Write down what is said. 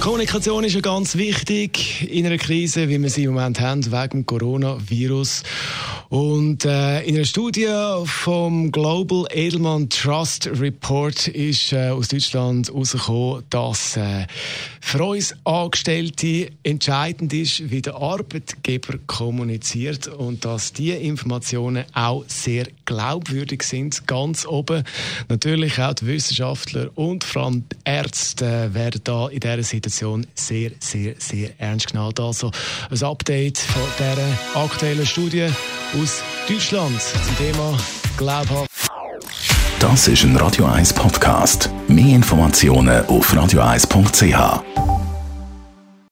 Kommunikation ist ja ganz wichtig in einer Krise, wie wir sie im Moment haben, wegen Coronavirus. Und äh, in einer Studie vom Global Edelman Trust Report ist äh, aus Deutschland herausgekommen, dass äh, für uns Angestellte entscheidend ist, wie der Arbeitgeber kommuniziert und dass diese Informationen auch sehr glaubwürdig sind, ganz oben. Natürlich auch die Wissenschaftler und vor allem Ärzte werden da in dieser Situation sehr, sehr, sehr ernst genommen. Also ein Update von dieser aktuellen Studie aus Deutschland zum Thema Glaubhaft. Das ist ein Radio 1 Podcast. Mehr Informationen auf radio1.ch.